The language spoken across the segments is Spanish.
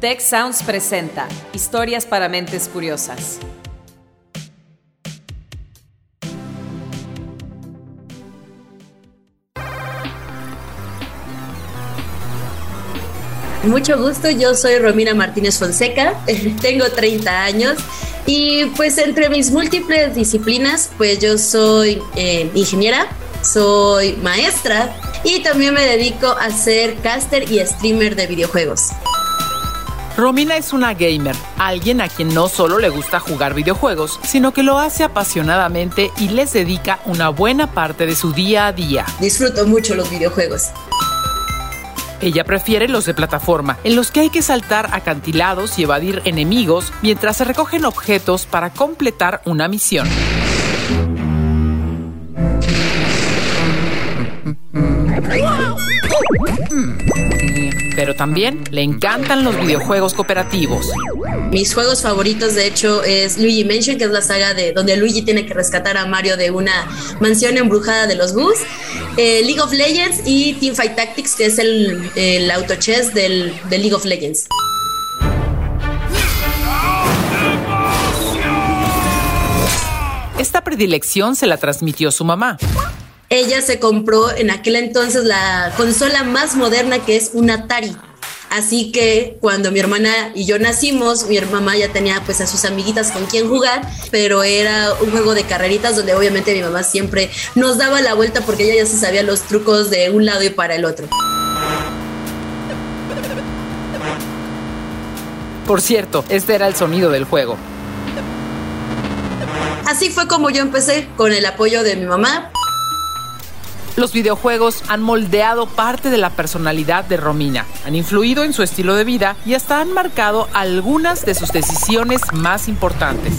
Tech Sounds presenta Historias para mentes curiosas. Mucho gusto, yo soy Romina Martínez Fonseca, tengo 30 años y pues entre mis múltiples disciplinas, pues yo soy eh, ingeniera, soy maestra y también me dedico a ser caster y streamer de videojuegos. Romina es una gamer, alguien a quien no solo le gusta jugar videojuegos, sino que lo hace apasionadamente y les dedica una buena parte de su día a día. Disfruto mucho los videojuegos. Ella prefiere los de plataforma, en los que hay que saltar acantilados y evadir enemigos mientras se recogen objetos para completar una misión. Pero también le encantan los videojuegos cooperativos. Mis juegos favoritos, de hecho, es Luigi Mansion, que es la saga de donde Luigi tiene que rescatar a Mario de una mansión embrujada de los Bus. Eh, League of Legends y Teamfight Tactics, que es el, el auto chess del, del League of Legends. Esta predilección se la transmitió su mamá. Ella se compró en aquel entonces la consola más moderna que es un Atari. Así que cuando mi hermana y yo nacimos, mi mamá ya tenía pues a sus amiguitas con quien jugar, pero era un juego de carreritas donde obviamente mi mamá siempre nos daba la vuelta porque ella ya se sabía los trucos de un lado y para el otro. Por cierto, este era el sonido del juego. Así fue como yo empecé, con el apoyo de mi mamá. Los videojuegos han moldeado parte de la personalidad de Romina, han influido en su estilo de vida y hasta han marcado algunas de sus decisiones más importantes.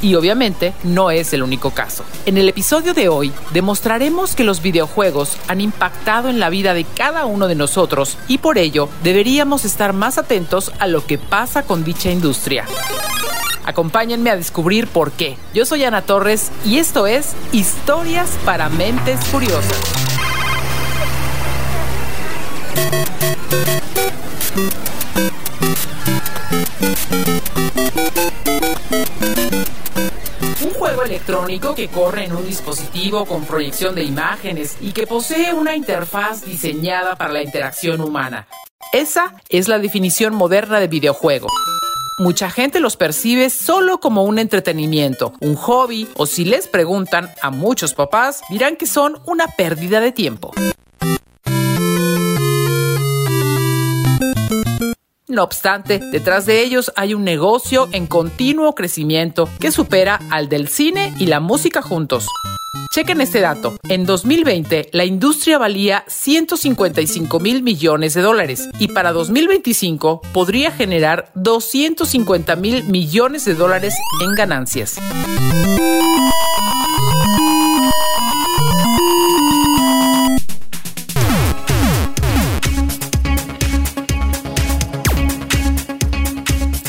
Y obviamente no es el único caso. En el episodio de hoy demostraremos que los videojuegos han impactado en la vida de cada uno de nosotros y por ello deberíamos estar más atentos a lo que pasa con dicha industria. Acompáñenme a descubrir por qué. Yo soy Ana Torres y esto es Historias para Mentes Curiosas. Un juego electrónico que corre en un dispositivo con proyección de imágenes y que posee una interfaz diseñada para la interacción humana. Esa es la definición moderna de videojuego. Mucha gente los percibe solo como un entretenimiento, un hobby o si les preguntan a muchos papás dirán que son una pérdida de tiempo. No obstante, detrás de ellos hay un negocio en continuo crecimiento que supera al del cine y la música juntos. Chequen este dato. En 2020, la industria valía 155 mil millones de dólares y para 2025 podría generar 250 mil millones de dólares en ganancias.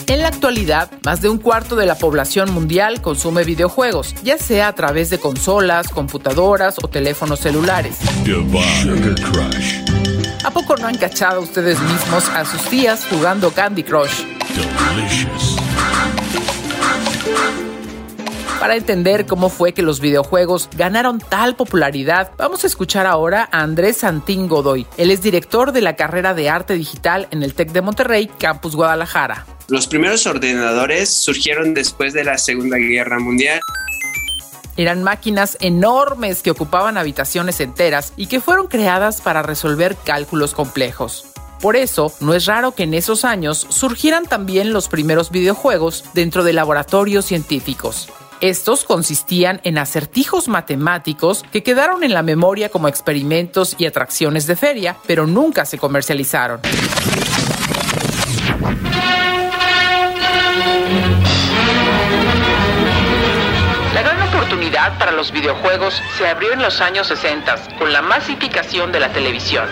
En la actualidad, más de un cuarto de la población mundial consume videojuegos, ya sea a través de consolas, computadoras o teléfonos celulares. ¿A poco no han cachado ustedes mismos a sus tías jugando Candy Crush? Para entender cómo fue que los videojuegos ganaron tal popularidad, vamos a escuchar ahora a Andrés Santín Godoy. Él es director de la carrera de arte digital en el TEC de Monterrey, Campus Guadalajara. Los primeros ordenadores surgieron después de la Segunda Guerra Mundial. Eran máquinas enormes que ocupaban habitaciones enteras y que fueron creadas para resolver cálculos complejos. Por eso, no es raro que en esos años surgieran también los primeros videojuegos dentro de laboratorios científicos. Estos consistían en acertijos matemáticos que quedaron en la memoria como experimentos y atracciones de feria, pero nunca se comercializaron. Oportunidad para los videojuegos se abrió en los años 60 con la masificación de la televisión.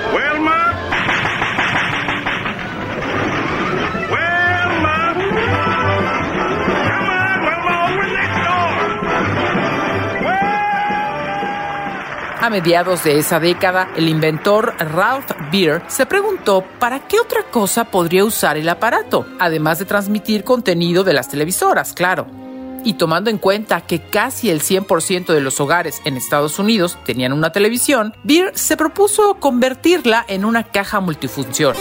A mediados de esa década, el inventor Ralph Beer se preguntó para qué otra cosa podría usar el aparato, además de transmitir contenido de las televisoras, claro. Y tomando en cuenta que casi el 100% de los hogares en Estados Unidos tenían una televisión, Beer se propuso convertirla en una caja multifunción.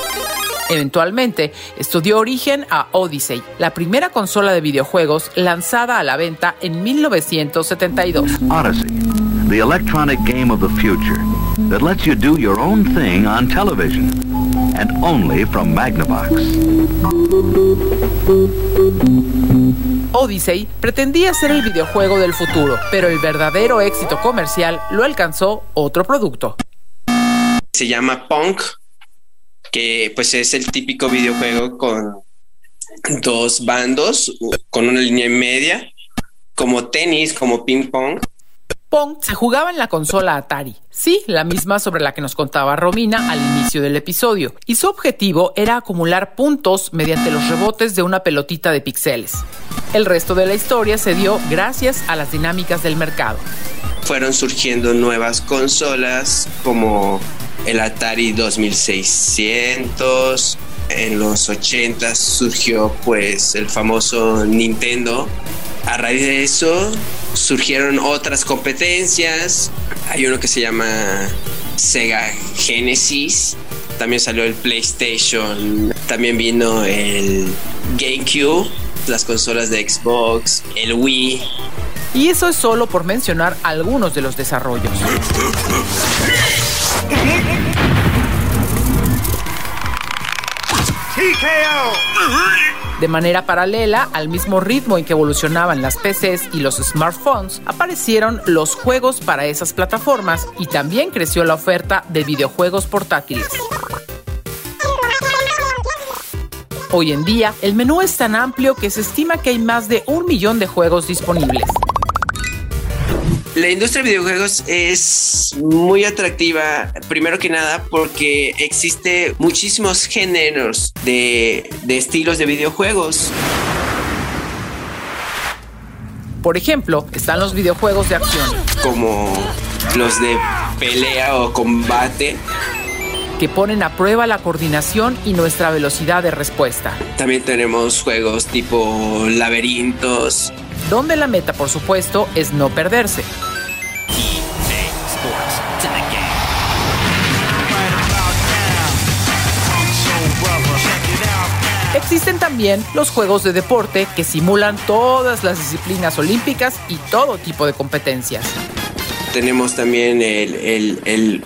Eventualmente, esto dio origen a Odyssey, la primera consola de videojuegos lanzada a la venta en 1972. Odyssey, the electronic game of the future that lets you do your own thing on television and only from Magnavox. Odyssey pretendía ser el videojuego del futuro, pero el verdadero éxito comercial lo alcanzó otro producto. Se llama Punk que pues es el típico videojuego con dos bandos, con una línea media, como tenis, como ping pong. Se jugaba en la consola Atari, sí, la misma sobre la que nos contaba Romina al inicio del episodio, y su objetivo era acumular puntos mediante los rebotes de una pelotita de píxeles. El resto de la historia se dio gracias a las dinámicas del mercado. Fueron surgiendo nuevas consolas como el Atari 2600. En los 80 surgió pues el famoso Nintendo. A raíz de eso surgieron otras competencias. Hay uno que se llama Sega Genesis. También salió el PlayStation. También vino el GameCube, las consolas de Xbox, el Wii. Y eso es solo por mencionar algunos de los desarrollos. De manera paralela, al mismo ritmo en que evolucionaban las PCs y los smartphones, aparecieron los juegos para esas plataformas y también creció la oferta de videojuegos portátiles. Hoy en día, el menú es tan amplio que se estima que hay más de un millón de juegos disponibles. La industria de videojuegos es muy atractiva, primero que nada, porque existe muchísimos géneros de, de estilos de videojuegos. Por ejemplo, están los videojuegos de acción. Como los de pelea o combate. Que ponen a prueba la coordinación y nuestra velocidad de respuesta. También tenemos juegos tipo laberintos, donde la meta, por supuesto, es no perderse. Existen también los juegos de deporte que simulan todas las disciplinas olímpicas y todo tipo de competencias. Tenemos también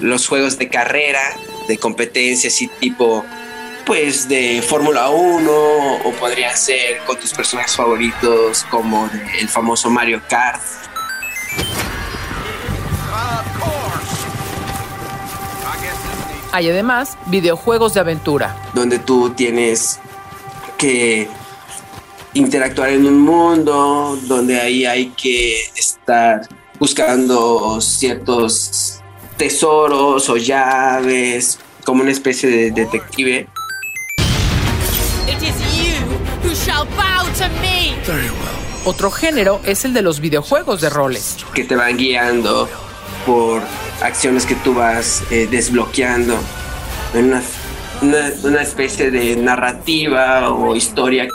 los juegos de carrera, de competencias y tipo pues de Fórmula 1 o podría ser con tus personajes favoritos como el famoso Mario Kart. Hay además videojuegos de aventura. Donde tú tienes que interactuar en un mundo, donde ahí hay que estar buscando ciertos tesoros o llaves, como una especie de detective. Otro género es el de los videojuegos de roles. Que te van guiando por acciones que tú vas eh, desbloqueando en una, una, una especie de narrativa o historia.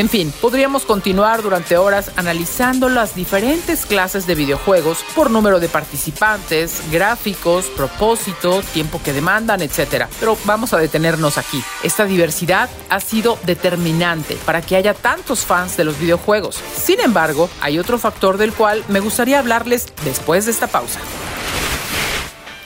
En fin, podríamos continuar durante horas analizando las diferentes clases de videojuegos por número de participantes, gráficos, propósito, tiempo que demandan, etc. Pero vamos a detenernos aquí. Esta diversidad ha sido determinante para que haya tantos fans de los videojuegos. Sin embargo, hay otro factor del cual me gustaría hablarles después de esta pausa.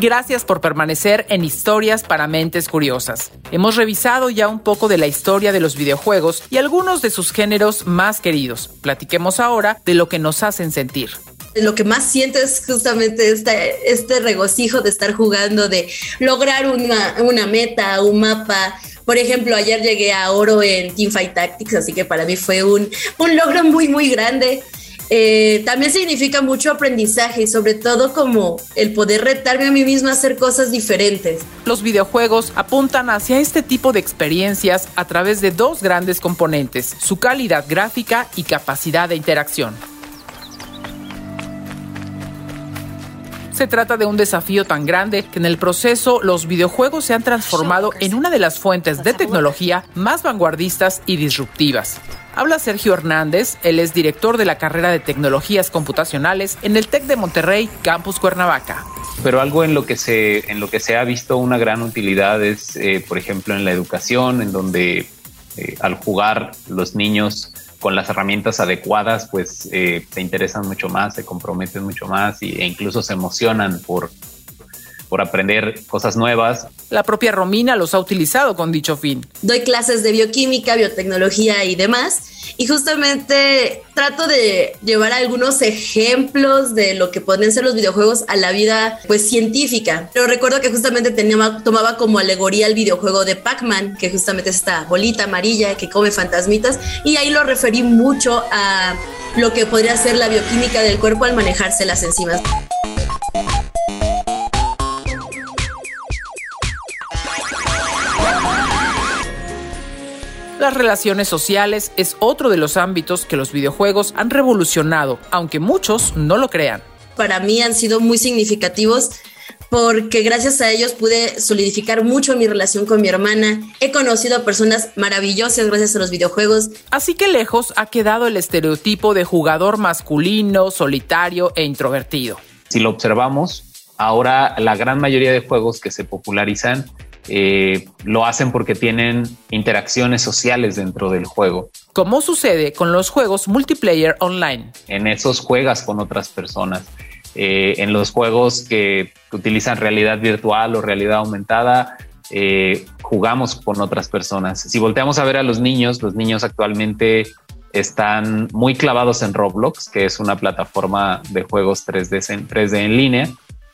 Gracias por permanecer en Historias para Mentes Curiosas. Hemos revisado ya un poco de la historia de los videojuegos y algunos de sus géneros más queridos. Platiquemos ahora de lo que nos hacen sentir lo que más siento es justamente este, este regocijo de estar jugando, de lograr una, meta, un mapa, por ejemplo, ayer llegué a oro en Teamfight Tactics, así que para mí fue un logro muy, muy grande. Eh, también significa mucho aprendizaje y sobre todo como el poder retarme a mí misma a hacer cosas diferentes. Los videojuegos apuntan hacia este tipo de experiencias a través de dos grandes componentes, su calidad gráfica y capacidad de interacción. Se trata de un desafío tan grande que en el proceso los videojuegos se han transformado en una de las fuentes de tecnología más vanguardistas y disruptivas. Habla Sergio Hernández, él es director de la carrera de tecnologías computacionales en el TEC de Monterrey, Campus Cuernavaca. Pero algo en lo que se, en lo que se ha visto una gran utilidad es, eh, por ejemplo, en la educación, en donde eh, al jugar los niños con las herramientas adecuadas, pues eh, se interesan mucho más, se comprometen mucho más e incluso se emocionan por, por aprender cosas nuevas. La propia Romina los ha utilizado con dicho fin. Doy clases de bioquímica, biotecnología y demás. Y justamente trato de llevar algunos ejemplos de lo que pueden ser los videojuegos a la vida pues científica. Pero recuerdo que justamente tenía, tomaba como alegoría el videojuego de Pac-Man, que justamente es esta bolita amarilla que come fantasmitas. Y ahí lo referí mucho a lo que podría ser la bioquímica del cuerpo al manejarse las enzimas. Las relaciones sociales es otro de los ámbitos que los videojuegos han revolucionado, aunque muchos no lo crean. Para mí han sido muy significativos porque gracias a ellos pude solidificar mucho mi relación con mi hermana. He conocido a personas maravillosas gracias a los videojuegos. Así que lejos ha quedado el estereotipo de jugador masculino, solitario e introvertido. Si lo observamos, ahora la gran mayoría de juegos que se popularizan eh, lo hacen porque tienen interacciones sociales dentro del juego. Como sucede con los juegos multiplayer online. En esos juegas con otras personas. Eh, en los juegos que utilizan realidad virtual o realidad aumentada, eh, jugamos con otras personas. Si volteamos a ver a los niños, los niños actualmente están muy clavados en Roblox, que es una plataforma de juegos 3D en, 3D en línea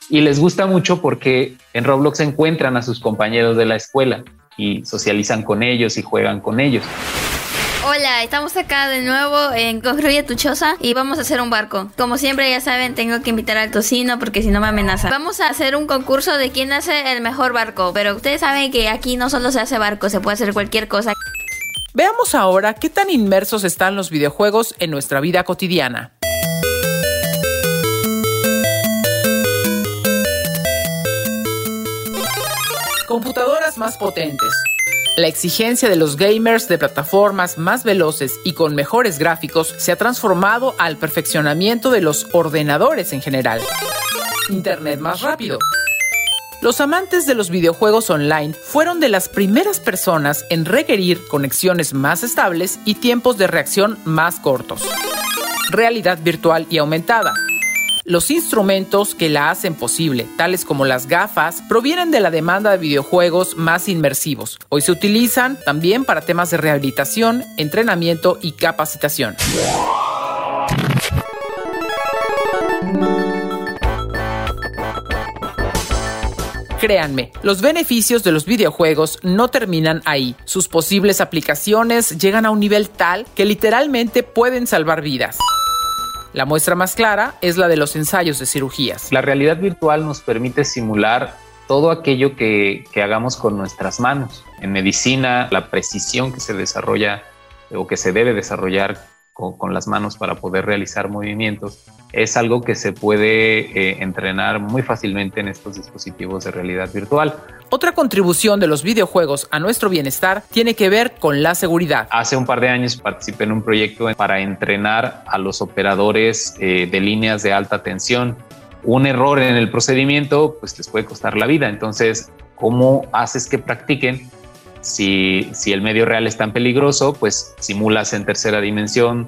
y les gusta mucho porque en Roblox encuentran a sus compañeros de la escuela y socializan con ellos y juegan con ellos. Hola, estamos acá de nuevo en Construye tu Choza y vamos a hacer un barco. Como siempre, ya saben, tengo que invitar al tocino porque si no me amenaza. Vamos a hacer un concurso de quién hace el mejor barco, pero ustedes saben que aquí no solo se hace barco, se puede hacer cualquier cosa. Veamos ahora qué tan inmersos están los videojuegos en nuestra vida cotidiana. Computadoras más potentes. La exigencia de los gamers de plataformas más veloces y con mejores gráficos se ha transformado al perfeccionamiento de los ordenadores en general. Internet más rápido. Los amantes de los videojuegos online fueron de las primeras personas en requerir conexiones más estables y tiempos de reacción más cortos. Realidad virtual y aumentada. Los instrumentos que la hacen posible, tales como las gafas, provienen de la demanda de videojuegos más inmersivos. Hoy se utilizan también para temas de rehabilitación, entrenamiento y capacitación. Créanme, los beneficios de los videojuegos no terminan ahí. Sus posibles aplicaciones llegan a un nivel tal que literalmente pueden salvar vidas. La muestra más clara es la de los ensayos de cirugías. La realidad virtual nos permite simular todo aquello que, hagamos con nuestras manos. En medicina, la precisión que se desarrolla o que se debe desarrollar con, las manos para poder realizar movimientos es algo que se puede eh, entrenar muy fácilmente en estos dispositivos de realidad virtual. Otra contribución de los videojuegos a nuestro bienestar tiene que ver con la seguridad. Hace un par de años participé en un proyecto para entrenar a los operadores eh, de líneas de alta tensión. Un error en el procedimiento pues les puede costar la vida. Entonces, ¿cómo haces que practiquen si, el medio real es tan peligroso, pues simulas en tercera dimensión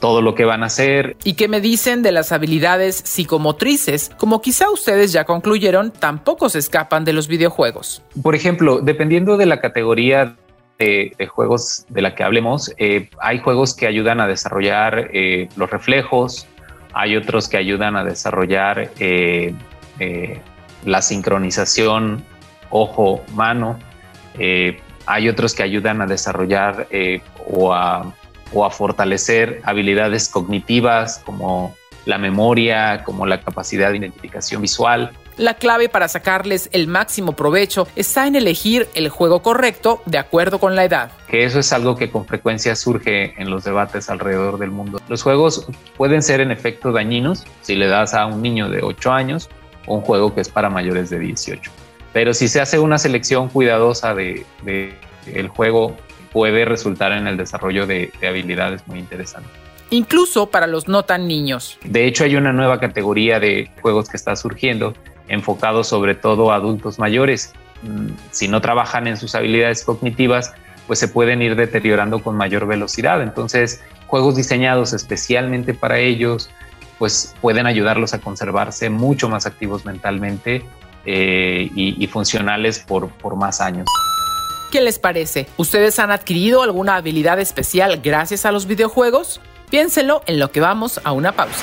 todo lo que van a hacer. ¿Y qué me dicen de las habilidades psicomotrices? Como quizá ustedes ya concluyeron, tampoco se escapan de los videojuegos. Por ejemplo, dependiendo de la categoría de, juegos de la que hablemos, eh, hay juegos que ayudan a desarrollar eh, los reflejos, hay otros que ayudan a desarrollar eh, la sincronización ojo-mano, hay otros que ayudan a desarrollar o a o a fortalecer habilidades cognitivas como la memoria, como la capacidad de identificación visual. La clave para sacarles el máximo provecho está en elegir el juego correcto de acuerdo con la edad. Que eso es algo que con frecuencia surge en los debates alrededor del mundo. Los juegos pueden ser en efecto dañinos si le das a un niño de 8 años un juego que es para mayores de 18. Pero si se hace una selección cuidadosa de, de el juego puede resultar en el desarrollo de, habilidades muy interesantes. Incluso para los no tan niños. De hecho, hay una nueva categoría de juegos que está surgiendo, enfocado sobre todo a adultos mayores. Mm, si no trabajan en sus habilidades cognitivas, pues se pueden ir deteriorando con mayor velocidad. Entonces, juegos diseñados especialmente para ellos, pues pueden ayudarlos a conservarse mucho más activos mentalmente eh, y, funcionales por más años. ¿Qué les parece? ¿Ustedes han adquirido alguna habilidad especial gracias a los videojuegos? Piénselo en lo que vamos a una pausa.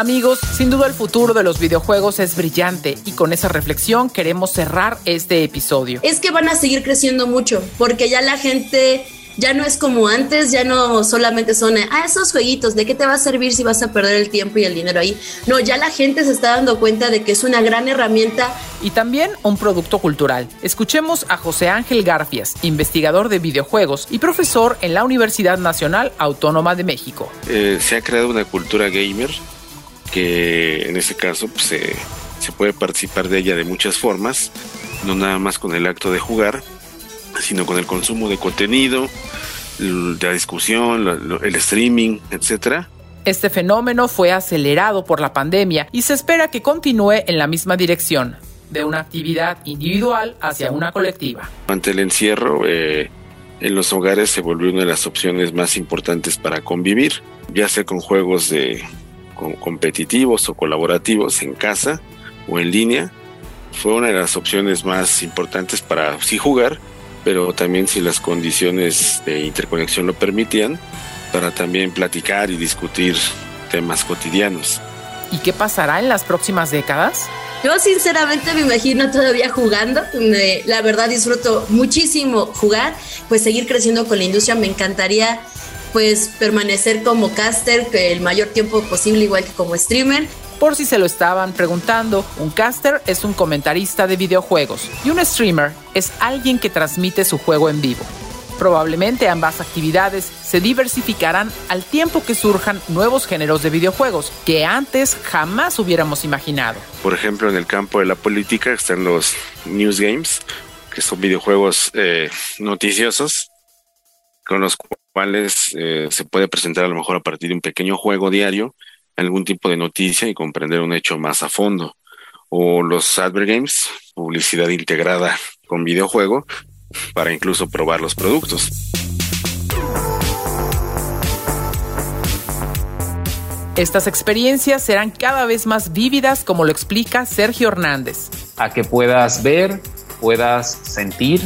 Amigos, sin duda el futuro de los videojuegos es brillante y con esa reflexión queremos cerrar este episodio. Es que van a seguir creciendo mucho porque ya la gente ya no es como antes, ya no solamente son, ah, esos jueguitos, ¿de qué te va a servir si vas a perder el tiempo y el dinero ahí? No, ya la gente se está dando cuenta de que es una gran herramienta. Y también un producto cultural. Escuchemos a José Ángel Garfias, investigador de videojuegos y profesor en la Universidad Nacional Autónoma de México. Eh, se ha creado una cultura gamer que en ese caso pues, se, puede participar de ella de muchas formas, no nada más con el acto de jugar, sino con el consumo de contenido, la discusión, el streaming, etcétera. Este fenómeno fue acelerado por la pandemia y se espera que continúe en la misma dirección, de una actividad individual hacia una colectiva. Ante el encierro, eh, en los hogares se volvió una de las opciones más importantes para convivir, ya sea con juegos de competitivos o colaborativos en casa o en línea, fue una de las opciones más importantes para sí jugar, pero también si las condiciones de interconexión lo permitían, para también platicar y discutir temas cotidianos. ¿Y qué pasará en las próximas décadas? Yo sinceramente me imagino todavía jugando, la verdad disfruto muchísimo jugar, pues seguir creciendo con la industria, me encantaría pues permanecer como caster el mayor tiempo posible, igual que como streamer. Por si se lo estaban preguntando, un caster es un comentarista de videojuegos y un streamer es alguien que transmite su juego en vivo. Probablemente ambas actividades se diversificarán al tiempo que surjan nuevos géneros de videojuegos que antes jamás hubiéramos imaginado. Por ejemplo, en el campo de la política están los news games, que son videojuegos eh, noticiosos con los cuales eh, se puede presentar a lo mejor a partir de un pequeño juego diario algún tipo de noticia y comprender un hecho más a fondo. O los advert games, publicidad integrada con videojuego para incluso probar los productos. Estas experiencias serán cada vez más vívidas como lo explica Sergio Hernández. A que puedas ver, puedas sentir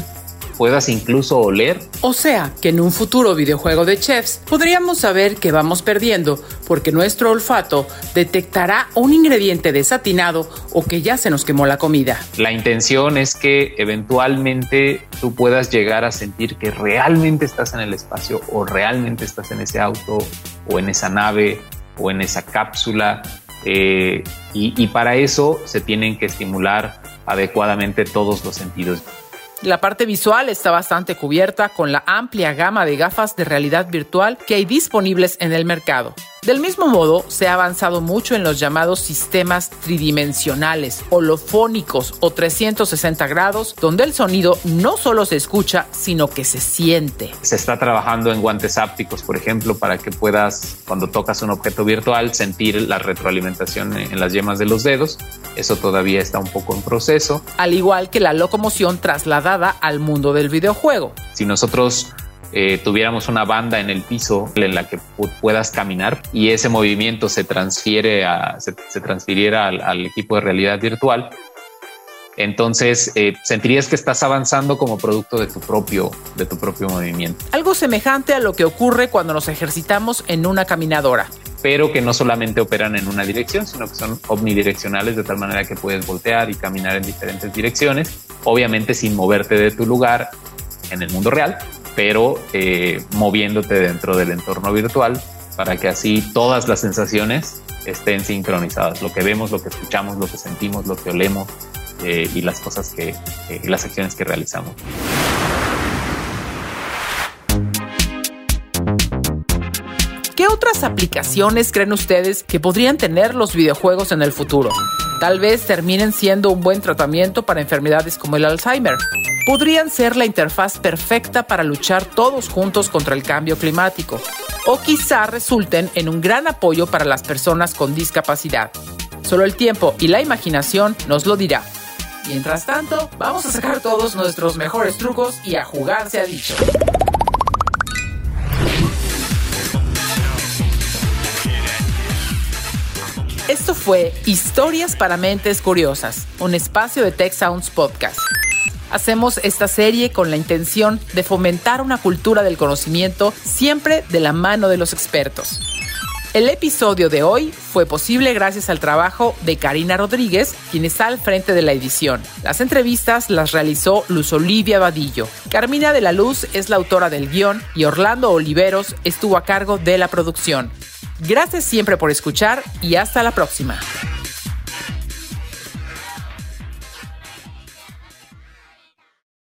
puedas incluso oler. O sea, que en un futuro videojuego de chefs podríamos saber que vamos perdiendo porque nuestro olfato detectará un ingrediente desatinado o que ya se nos quemó la comida. La intención es que eventualmente tú puedas llegar a sentir que realmente estás en el espacio o realmente estás en ese auto o en esa nave o en esa cápsula. Eh, y, y para eso se tienen que estimular adecuadamente todos los sentidos. La parte visual está bastante cubierta con la amplia gama de gafas de realidad virtual que hay disponibles en el mercado. Del mismo modo, se ha avanzado mucho en los llamados sistemas tridimensionales, holofónicos o 360 grados, donde el sonido no solo se escucha, sino que se siente. Se está trabajando en guantes ápticos, por ejemplo, para que puedas, cuando tocas un objeto virtual, sentir la retroalimentación en las yemas de los dedos. Eso todavía está un poco en proceso. Al igual que la locomoción trasladada al mundo del videojuego. Si nosotros eh, tuviéramos una banda en el piso en la que puedas caminar y ese movimiento se transfiere a, se, transfiriera al, equipo de realidad virtual, entonces eh, sentirías que estás avanzando como producto de tu propio de tu propio movimiento. Algo semejante a lo que ocurre cuando nos ejercitamos en una caminadora. Pero que no solamente operan en una dirección, sino que son omnidireccionales de tal manera que puedes voltear y caminar en diferentes direcciones, obviamente sin moverte de tu lugar en el mundo real, pero eh, moviéndote dentro del entorno virtual para que así todas las sensaciones estén sincronizadas. Lo que vemos, lo que escuchamos, lo que sentimos, lo que olemos eh, y las cosas que, eh, las acciones que realizamos. ¿Qué otras aplicaciones creen ustedes que podrían tener los videojuegos en el futuro? Tal vez terminen siendo un buen tratamiento para enfermedades como el Alzheimer podrían ser la interfaz perfecta para luchar todos juntos contra el cambio climático, o quizá resulten en un gran apoyo para las personas con discapacidad. Solo el tiempo y la imaginación nos lo dirá. Mientras tanto, vamos a sacar todos nuestros mejores trucos y a jugar se ha dicho. Esto fue Historias para Mentes Curiosas, un espacio de Tech Sounds Podcast. Hacemos esta serie con la intención de fomentar una cultura del conocimiento siempre de la mano de los expertos. El episodio de hoy fue posible gracias al trabajo de Karina Rodríguez, quien está al frente de la edición. Las entrevistas las realizó Luz Olivia Vadillo. Carmina de la Luz es la autora del guion y Orlando Oliveros estuvo a cargo de la producción. Gracias siempre por escuchar y hasta la próxima.